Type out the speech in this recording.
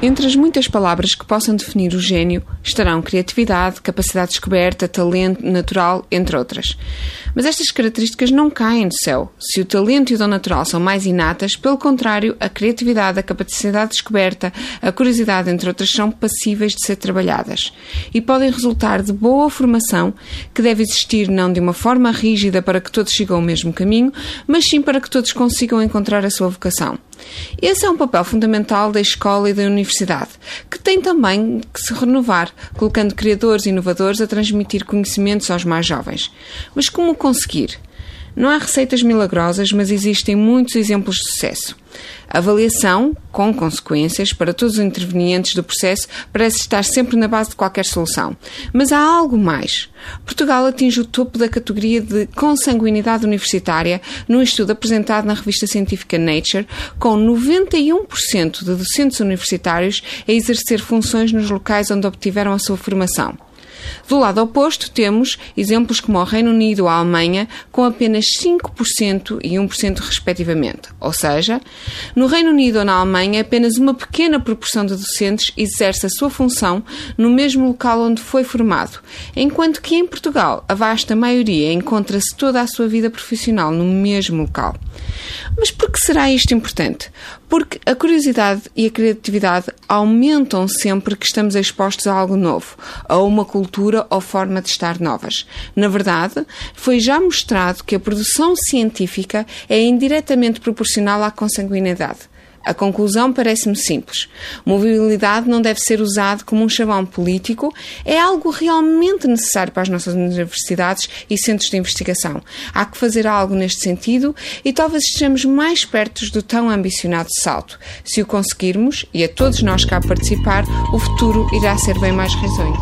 Entre as muitas palavras que possam definir o gênio estarão criatividade, capacidade de descoberta, talento natural, entre outras. Mas estas características não caem do céu. Se o talento e o dom natural são mais inatas, pelo contrário, a criatividade, a capacidade de descoberta, a curiosidade, entre outras, são passíveis de ser trabalhadas e podem resultar de boa formação que deve existir não de uma forma rígida para que todos sigam o mesmo caminho, mas sim para que todos consigam encontrar a sua vocação. Esse é um papel fundamental da escola e da universidade, que tem também que se renovar, colocando criadores e inovadores a transmitir conhecimentos aos mais jovens. Mas como conseguir? Não há receitas milagrosas, mas existem muitos exemplos de sucesso. Avaliação, com consequências para todos os intervenientes do processo, parece estar sempre na base de qualquer solução. Mas há algo mais. Portugal atinge o topo da categoria de consanguinidade universitária num estudo apresentado na revista científica Nature, com 91% de docentes universitários a exercer funções nos locais onde obtiveram a sua formação. Do lado oposto, temos exemplos como o Reino Unido ou a Alemanha, com apenas 5% e 1% respectivamente. Ou seja, no Reino Unido ou na Alemanha, apenas uma pequena proporção de docentes exerce a sua função no mesmo local onde foi formado, enquanto que em Portugal a vasta maioria encontra-se toda a sua vida profissional no mesmo local. Mas por que será isto importante? Porque a curiosidade e a criatividade aumentam sempre que estamos expostos a algo novo, a uma cultura ou forma de estar novas. Na verdade, foi já mostrado que a produção científica é indiretamente proporcional à consanguinidade. A conclusão parece-me simples. Mobilidade não deve ser usado como um chavão político, é algo realmente necessário para as nossas universidades e centros de investigação. Há que fazer algo neste sentido e talvez estejamos mais perto do tão ambicionado salto. Se o conseguirmos, e a todos nós cá participar, o futuro irá ser bem mais risonho.